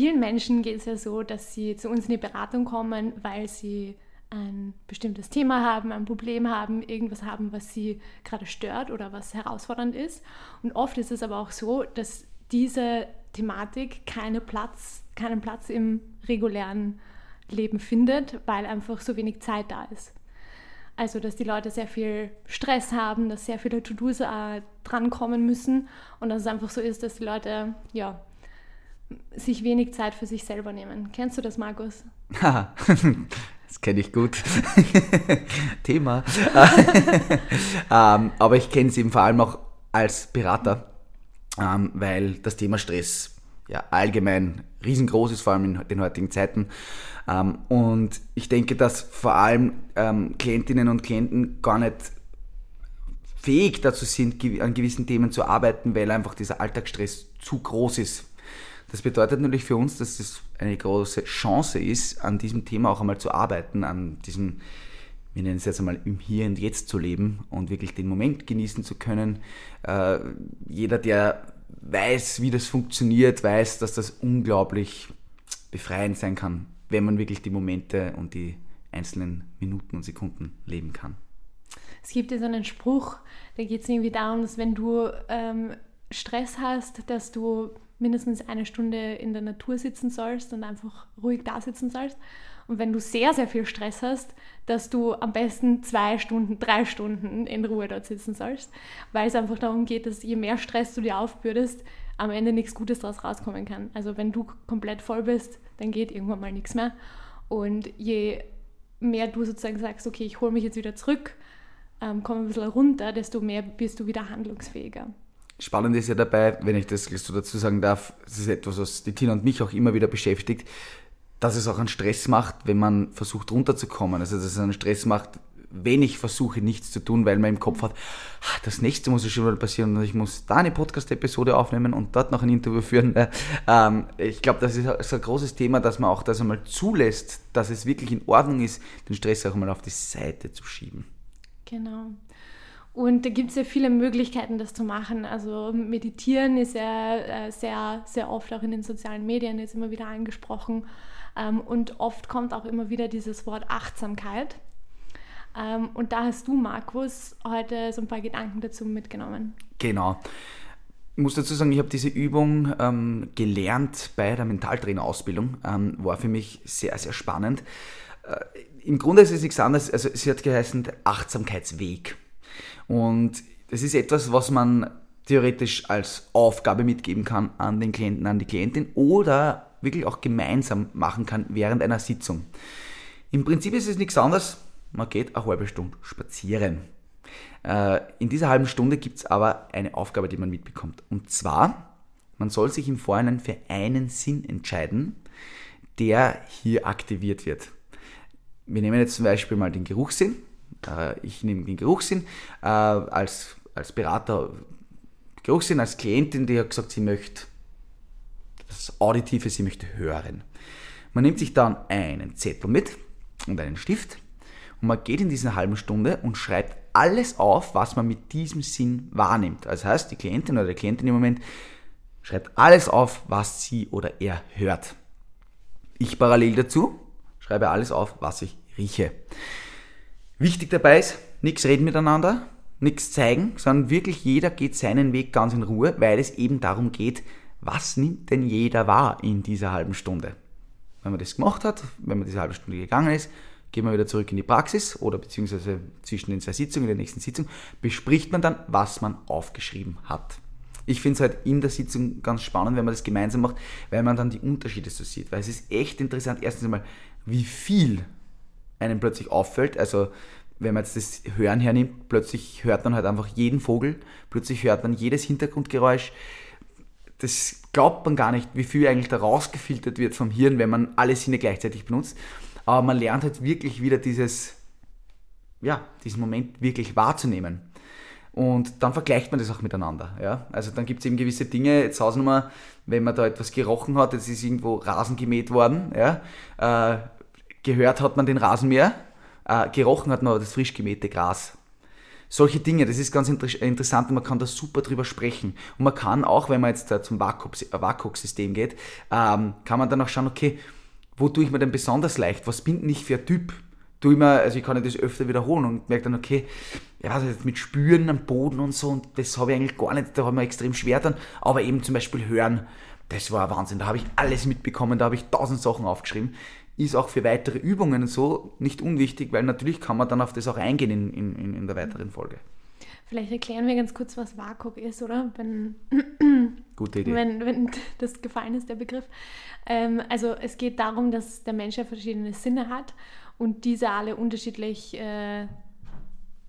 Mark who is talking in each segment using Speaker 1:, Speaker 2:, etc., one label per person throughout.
Speaker 1: Vielen Menschen geht es ja so, dass sie zu uns in die Beratung kommen, weil sie ein bestimmtes Thema haben, ein Problem haben, irgendwas haben, was sie gerade stört oder was herausfordernd ist. Und oft ist es aber auch so, dass diese Thematik keine Platz, keinen Platz im regulären Leben findet, weil einfach so wenig Zeit da ist. Also, dass die Leute sehr viel Stress haben, dass sehr viele To-Dos äh, drankommen müssen und dass es einfach so ist, dass die Leute ja sich wenig Zeit für sich selber nehmen. Kennst du das, Markus?
Speaker 2: das kenne ich gut. Thema. ähm, aber ich kenne es eben vor allem auch als Berater, ähm, weil das Thema Stress ja allgemein riesengroß ist, vor allem in den heutigen Zeiten. Ähm, und ich denke, dass vor allem ähm, Klientinnen und Klienten gar nicht fähig dazu sind, an gewissen Themen zu arbeiten, weil einfach dieser Alltagsstress zu groß ist das bedeutet natürlich für uns, dass es eine große Chance ist, an diesem Thema auch einmal zu arbeiten, an diesem, wir nennen es jetzt einmal im Hier und Jetzt zu leben und wirklich den Moment genießen zu können. Äh, jeder, der weiß, wie das funktioniert, weiß, dass das unglaublich befreiend sein kann, wenn man wirklich die Momente und die einzelnen Minuten und Sekunden leben kann.
Speaker 1: Es gibt ja so einen Spruch, da geht es irgendwie darum, dass wenn du ähm, Stress hast, dass du mindestens eine Stunde in der Natur sitzen sollst und einfach ruhig da sitzen sollst. Und wenn du sehr, sehr viel Stress hast, dass du am besten zwei Stunden, drei Stunden in Ruhe dort sitzen sollst, weil es einfach darum geht, dass je mehr Stress du dir aufbürdest, am Ende nichts Gutes daraus rauskommen kann. Also wenn du komplett voll bist, dann geht irgendwann mal nichts mehr. Und je mehr du sozusagen sagst, okay, ich hole mich jetzt wieder zurück, ähm, komme ein bisschen runter, desto mehr bist du wieder handlungsfähiger.
Speaker 2: Spannend ist ja dabei, wenn ich das so dazu sagen darf, das ist etwas, was die Tina und mich auch immer wieder beschäftigt, dass es auch einen Stress macht, wenn man versucht runterzukommen. Also dass es einen Stress macht, wenn ich versuche, nichts zu tun, weil man im Kopf hat, ah, das nächste muss ja schon mal passieren und ich muss da eine Podcast-Episode aufnehmen und dort noch ein Interview führen. Ähm, ich glaube, das ist ein großes Thema, dass man auch das einmal zulässt, dass es wirklich in Ordnung ist, den Stress auch mal auf die Seite zu schieben.
Speaker 1: Genau. Und da gibt es ja viele Möglichkeiten, das zu machen. Also meditieren ist ja äh, sehr, sehr oft auch in den sozialen Medien jetzt immer wieder angesprochen. Ähm, und oft kommt auch immer wieder dieses Wort Achtsamkeit. Ähm, und da hast du, Markus, heute so ein paar Gedanken dazu mitgenommen.
Speaker 2: Genau. Ich muss dazu sagen, ich habe diese Übung ähm, gelernt bei der Mentaltrainerausbildung. Ähm, war für mich sehr, sehr spannend. Äh, Im Grunde ist es nichts anderes, also sie hat geheißen Achtsamkeitsweg. Und das ist etwas, was man theoretisch als Aufgabe mitgeben kann an den Klienten, an die Klientin oder wirklich auch gemeinsam machen kann während einer Sitzung. Im Prinzip ist es nichts anderes, man geht eine halbe Stunde spazieren. Äh, in dieser halben Stunde gibt es aber eine Aufgabe, die man mitbekommt. Und zwar, man soll sich im Vorhinein für einen Sinn entscheiden, der hier aktiviert wird. Wir nehmen jetzt zum Beispiel mal den Geruchssinn. Äh, ich nehme den Geruchssinn äh, als, als Berater, Geruchssinn als Klientin, die hat gesagt, sie möchte das Auditive, sie möchte hören. Man nimmt sich dann einen Zettel mit und einen Stift und man geht in diese halben Stunde und schreibt alles auf, was man mit diesem Sinn wahrnimmt. Das heißt, die Klientin oder der Klientin im Moment schreibt alles auf, was sie oder er hört. Ich parallel dazu schreibe alles auf, was ich rieche. Wichtig dabei ist, nichts reden miteinander, nichts zeigen, sondern wirklich jeder geht seinen Weg ganz in Ruhe, weil es eben darum geht, was nimmt denn jeder wahr in dieser halben Stunde. Wenn man das gemacht hat, wenn man diese halbe Stunde gegangen ist, gehen wir wieder zurück in die Praxis oder beziehungsweise zwischen den zwei Sitzungen, in der nächsten Sitzung, bespricht man dann, was man aufgeschrieben hat. Ich finde es halt in der Sitzung ganz spannend, wenn man das gemeinsam macht, weil man dann die Unterschiede so sieht. Weil es ist echt interessant, erstens einmal, wie viel einem plötzlich auffällt. Also wenn man jetzt das Hören hernimmt, plötzlich hört man halt einfach jeden Vogel, plötzlich hört man jedes Hintergrundgeräusch. das glaubt man gar nicht, wie viel eigentlich da rausgefiltert wird vom Hirn, wenn man alle Sinne gleichzeitig benutzt. Aber man lernt halt wirklich wieder dieses, ja, diesen Moment wirklich wahrzunehmen. Und dann vergleicht man das auch miteinander. Ja? Also dann gibt es eben gewisse Dinge, jetzt Hausnummer, wenn man da etwas gerochen hat, jetzt ist irgendwo Rasen gemäht worden, ja? Äh, gehört hat man den Rasenmäher, äh, gerochen hat man das frisch gemähte Gras. Solche Dinge, das ist ganz inter interessant und man kann da super drüber sprechen. Und man kann auch, wenn man jetzt da zum WAKOK-System geht, ähm, kann man dann auch schauen, okay, wo tue ich mir denn besonders leicht? Was bin ich für ein Typ? tue immer, also ich kann das öfter wiederholen und merke dann, okay, ja, also mit Spüren am Boden und so, und das habe ich eigentlich gar nicht, da haben wir extrem schwer dann, aber eben zum Beispiel hören, das war Wahnsinn, da habe ich alles mitbekommen, da habe ich tausend Sachen aufgeschrieben. Ist auch für weitere Übungen so nicht unwichtig, weil natürlich kann man dann auf das auch eingehen in, in, in der weiteren Folge.
Speaker 1: Vielleicht erklären wir ganz kurz, was WAKOK ist, oder? Wenn,
Speaker 2: Gute Idee.
Speaker 1: Wenn, wenn das gefallen ist, der Begriff. Ähm, also es geht darum, dass der Mensch ja verschiedene Sinne hat und diese alle unterschiedlich äh,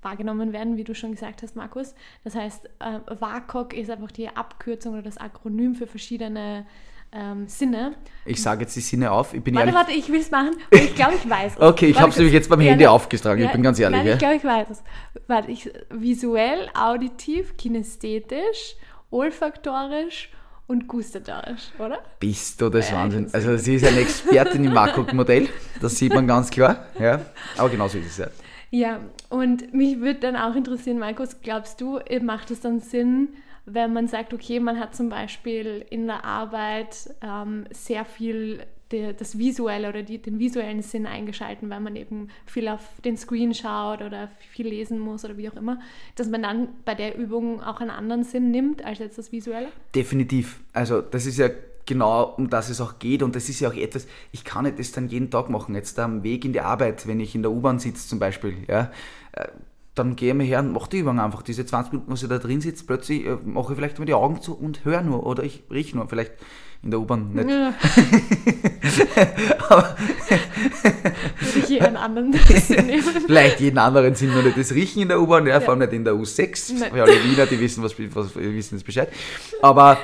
Speaker 1: wahrgenommen werden, wie du schon gesagt hast, Markus. Das heißt, äh, WAKOK ist einfach die Abkürzung oder das Akronym für verschiedene ähm, Sinne.
Speaker 2: Ich sage jetzt die Sinne auf. Ich bin
Speaker 1: warte,
Speaker 2: ehrlich.
Speaker 1: warte, ich will es machen. Und ich glaube, ich weiß es.
Speaker 2: Okay, ich habe es nämlich jetzt beim Handy
Speaker 1: ja,
Speaker 2: aufgetragen.
Speaker 1: ja,
Speaker 2: ich bin ganz ehrlich.
Speaker 1: Nein,
Speaker 2: ja.
Speaker 1: ich glaube, ich weiß es. Warte, ich, visuell, auditiv, kinästhetisch, olfaktorisch und gustatorisch, oder?
Speaker 2: Bist du das Wahnsinn. Also sie ist eine Expertin im WAKOK-Modell, das sieht man ganz klar. Ja. Aber genau so ist es ja.
Speaker 1: Ja, und mich würde dann auch interessieren, Markus, glaubst du, macht es dann Sinn, wenn man sagt, okay, man hat zum Beispiel in der Arbeit ähm, sehr viel die, das Visuelle oder die, den visuellen Sinn eingeschalten, weil man eben viel auf den Screen schaut oder viel lesen muss oder wie auch immer, dass man dann bei der Übung auch einen anderen Sinn nimmt als jetzt das Visuelle?
Speaker 2: Definitiv. Also das ist ja genau, um das es auch geht und das ist ja auch etwas, ich kann nicht das dann jeden Tag machen. Jetzt am Weg in die Arbeit, wenn ich in der U-Bahn sitze zum Beispiel, ja, äh, dann gehe ich mir her und mache die Übung einfach. Diese 20 Minuten, was ich da drin sitze, plötzlich äh, mache ich vielleicht mal die Augen zu und höre nur oder ich rieche nur. Vielleicht in der U-Bahn nicht.
Speaker 1: Ja.
Speaker 2: Aber
Speaker 1: Würde ich hier einen anderen Sinn nehmen.
Speaker 2: vielleicht jeden anderen sind nur nicht das Riechen in der U-Bahn, ja, vor allem nicht in der U6.
Speaker 1: Nein.
Speaker 2: Für alle Wiener, die wissen, was, was die wissen jetzt Bescheid. Aber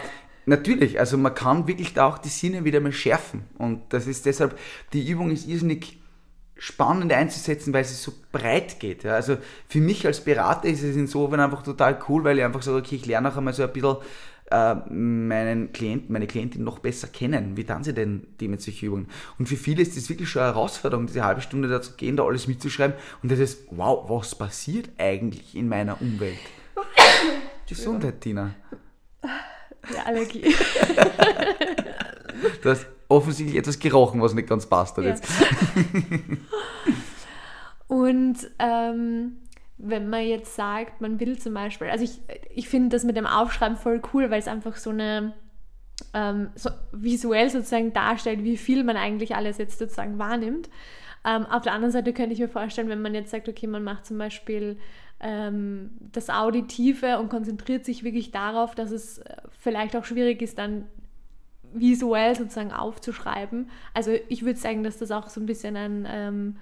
Speaker 2: natürlich, also man kann wirklich da auch die Sinne wieder mal schärfen. Und das ist deshalb, die Übung ist irrsinnig spannend einzusetzen, weil sie so breit geht. Ja. Also für mich als Berater ist es insofern einfach total cool, weil ich einfach sage, okay, ich lerne auch einmal so ein bisschen äh, meinen Klienten, meine Klientin noch besser kennen. Wie dann sie denn die mit solchen Übungen? Und für viele ist das wirklich schon eine Herausforderung, diese halbe Stunde da zu gehen, da alles mitzuschreiben. Und das ist, wow, was passiert eigentlich in meiner Umwelt? Gesundheit, Tina.
Speaker 1: Die Allergie.
Speaker 2: Du hast offensichtlich etwas gerochen, was nicht ganz passt hat
Speaker 1: Ja.
Speaker 2: jetzt.
Speaker 1: Und ähm, wenn man jetzt sagt, man will zum Beispiel, also ich, ich finde das mit dem Aufschreiben voll cool, weil es einfach so eine ähm, so visuell sozusagen darstellt, wie viel man eigentlich alles jetzt sozusagen wahrnimmt. Ähm, auf der anderen Seite könnte ich mir vorstellen, wenn man jetzt sagt, okay, man macht zum Beispiel ähm, das Auditive und konzentriert sich wirklich darauf, dass es äh, vielleicht auch schwierig ist, dann visuell sozusagen aufzuschreiben. Also ich würde sagen, dass das auch so ein bisschen ein ähm,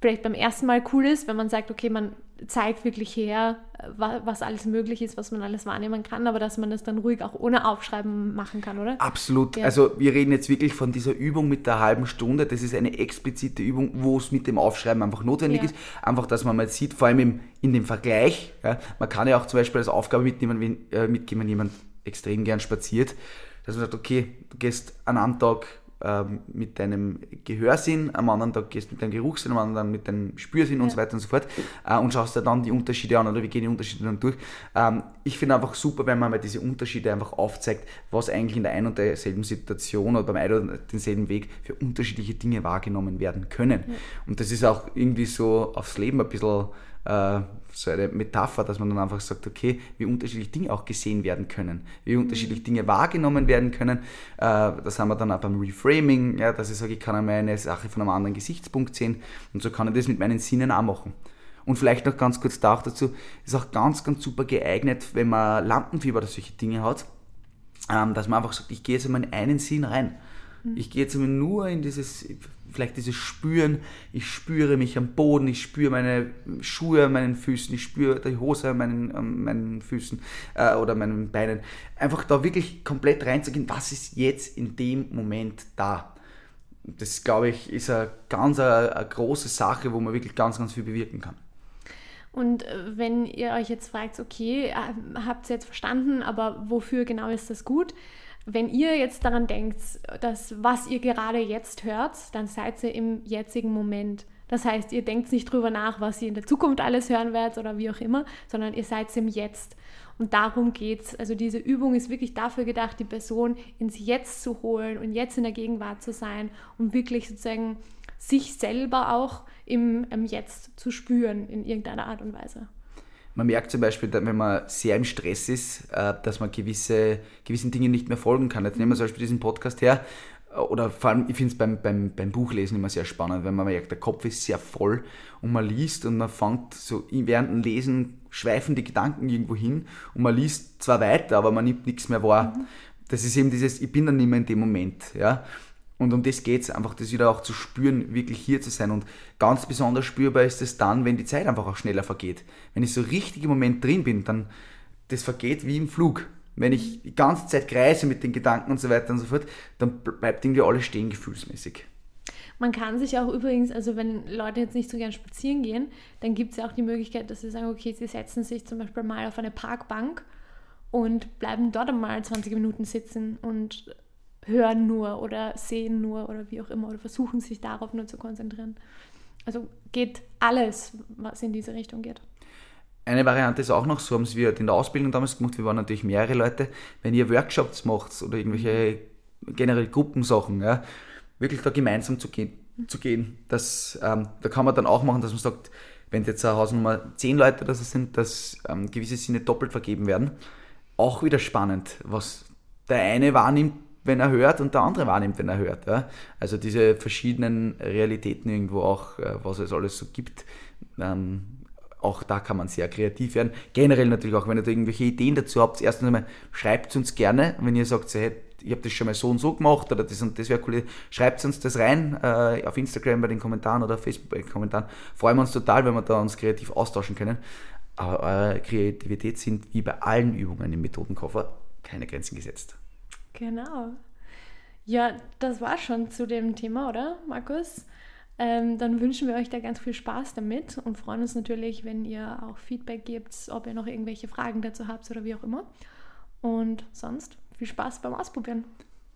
Speaker 1: vielleicht beim ersten Mal cool ist, wenn man sagt, okay, man zeigt wirklich her, äh, wa- was alles möglich ist, was man alles wahrnehmen kann, aber dass man das dann ruhig auch ohne Aufschreiben machen kann, oder?
Speaker 2: Absolut.
Speaker 1: Ja.
Speaker 2: Also wir reden jetzt wirklich von dieser Übung mit der halben Stunde. Das ist eine explizite Übung, wo es mit dem Aufschreiben einfach notwendig
Speaker 1: Ja.
Speaker 2: ist. Einfach, dass man mal sieht, vor allem im, in dem Vergleich. Ja, man kann ja auch zum Beispiel als Aufgabe mitnehmen, wenn, äh, mitgeben, wenn jemand extrem gern spaziert, dass man sagt, okay, du gehst an einem Tag ähm, mit deinem Gehörsinn, am anderen Tag gehst du mit deinem Geruchssinn, am anderen mit deinem Spürsinn und
Speaker 1: Ja.
Speaker 2: so weiter und so fort äh, und schaust dir dann die Unterschiede an oder wir gehen die Unterschiede dann durch. Ähm, ich finde einfach super, wenn man mal diese Unterschiede einfach aufzeigt, was eigentlich in der einen und derselben Situation oder beim einen oder denselben Weg für unterschiedliche Dinge wahrgenommen werden können. Und das ist auch irgendwie so aufs Leben ein bisschen äh, so eine Metapher, dass man dann einfach sagt, okay, wie unterschiedlich Dinge auch gesehen werden können, wie unterschiedlich Dinge wahrgenommen werden können. Äh, das haben wir dann auch beim Reframing, ja, dass ich sage, ich kann einmal eine Sache von einem anderen Gesichtspunkt sehen und so kann ich das mit meinen Sinnen auch machen. Und vielleicht noch ganz kurz da auch dazu, ist auch ganz, ganz super geeignet, wenn man Lampenfieber oder solche Dinge hat, ähm, dass man einfach sagt, ich gehe jetzt einmal in einen Sinn rein. Mhm. Ich gehe jetzt nur in dieses, vielleicht dieses Spüren. Ich spüre mich am Boden, ich spüre meine Schuhe an meinen Füßen, ich spüre die Hose an meinen, an meinen Füßen äh, oder meinen Beinen. Einfach da wirklich komplett reinzugehen, was ist jetzt in dem Moment da? Das, glaube ich, ist eine ganz eine, eine große Sache, wo man wirklich ganz, ganz viel bewirken kann.
Speaker 1: Und äh, wenn ihr euch jetzt fragt, okay, äh, habt ihr jetzt verstanden, aber wofür genau ist das gut? Wenn ihr jetzt daran denkt, dass was ihr gerade jetzt hört, dann seid ihr im jetzigen Moment. Das heißt, ihr denkt nicht drüber nach, was ihr in der Zukunft alles hören werdet oder wie auch immer, sondern ihr seid im Jetzt. Und darum geht es. Also diese Übung ist wirklich dafür gedacht, die Person ins Jetzt zu holen und jetzt in der Gegenwart zu sein, um wirklich sozusagen sich selber auch im, im Jetzt zu spüren in irgendeiner Art und Weise.
Speaker 2: Man merkt zum Beispiel, wenn man sehr im Stress ist, äh, dass man gewisse, gewissen Dingen nicht mehr folgen kann. Jetzt nehmen wir zum Beispiel diesen Podcast her, äh, oder vor allem, ich finde es beim, beim, beim Buchlesen immer sehr spannend, wenn man merkt, der Kopf ist sehr voll und man liest und man fängt so während dem Lesen schweifen die Gedanken irgendwo hin und man liest zwar weiter, aber man nimmt nichts mehr wahr. Mhm. Das ist eben dieses, ich bin dann nicht mehr in dem Moment. Ja? Und um das geht es, einfach das wieder auch zu spüren, wirklich hier zu sein. Und ganz besonders spürbar ist es dann, wenn die Zeit einfach auch schneller vergeht. Wenn ich so richtig im Moment drin bin, dann das vergeht wie im Flug. Wenn ich die ganze Zeit kreise mit den Gedanken und so weiter und so fort, dann bleibt irgendwie alles stehen gefühlsmäßig.
Speaker 1: Man kann sich auch übrigens, also wenn Leute jetzt nicht so gern spazieren gehen, dann gibt es ja auch die Möglichkeit, dass sie sagen, okay, sie setzen sich zum Beispiel mal auf eine Parkbank und bleiben dort einmal 20 Minuten sitzen und hören nur oder sehen nur oder wie auch immer oder versuchen sich darauf nur zu konzentrieren. Also geht alles, was in diese Richtung geht.
Speaker 2: Eine Variante ist auch noch, so haben es wir in der Ausbildung damals gemacht, wir waren natürlich mehrere Leute, wenn ihr Workshops macht oder irgendwelche generell Gruppensachen, ja, wirklich da gemeinsam zu gehen. Zu gehen. Das, ähm, da kann man dann auch machen, dass man sagt, wenn jetzt eine Hausnummer 10 Leute so sind, dass ähm, gewisse Sinne doppelt vergeben werden. Auch wieder spannend, was der eine wahrnimmt, wenn er hört und der andere wahrnimmt, wenn er hört. Ja? Also diese verschiedenen Realitäten irgendwo auch, äh, was es alles so gibt. Ähm, auch da kann man sehr kreativ werden. Generell natürlich auch, wenn ihr da irgendwelche Ideen dazu habt, erstens einmal schreibt uns gerne, wenn ihr sagt, hey, ich habe das schon mal so und so gemacht oder das und das wäre cool, schreibt uns das rein äh, auf Instagram bei den Kommentaren oder Facebook bei den Kommentaren. Freuen wir uns total, wenn wir da uns kreativ austauschen können. Aber eure Kreativität sind wie bei allen Übungen im Methodenkoffer keine Grenzen gesetzt.
Speaker 1: Genau. Ja, das war schon zu dem Thema, oder, Markus? Ähm, dann wünschen wir euch da ganz viel Spaß damit und freuen uns natürlich, wenn ihr auch Feedback gebt, ob ihr noch irgendwelche Fragen dazu habt oder wie auch immer. Und sonst viel Spaß beim Ausprobieren.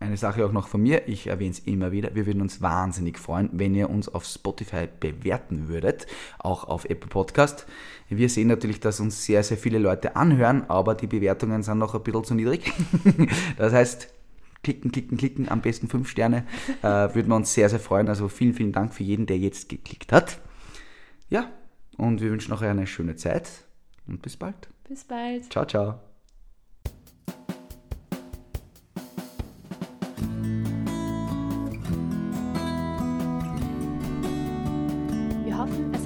Speaker 2: Eine Sache auch noch von mir, ich erwähne es immer wieder, wir würden uns wahnsinnig freuen, wenn ihr uns auf Spotify bewerten würdet, auch auf Apple Podcast. Wir sehen natürlich, dass uns sehr, sehr viele Leute anhören, aber die Bewertungen sind noch ein bisschen zu niedrig. das heißt, klicken, klicken, klicken, am besten fünf Sterne, äh, würden wir uns sehr, sehr freuen. Also vielen, vielen Dank für jeden, der jetzt geklickt hat. Ja, und wir wünschen noch eine schöne Zeit und bis bald.
Speaker 1: Bis bald.
Speaker 2: Ciao, ciao.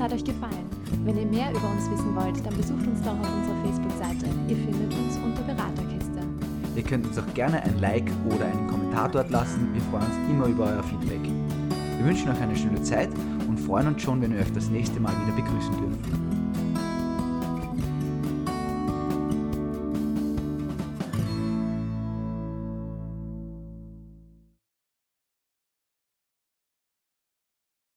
Speaker 1: Hat euch gefallen. Wenn ihr mehr über uns wissen wollt, dann besucht uns doch auf unserer Facebook-Seite. Ihr findet uns unter Beraterkiste.
Speaker 2: Ihr könnt uns auch gerne ein Like oder einen Kommentar dort lassen. Wir freuen uns immer über euer Feedback. Wir wünschen euch eine schöne Zeit und freuen uns schon, wenn wir euch das nächste Mal wieder begrüßen dürfen.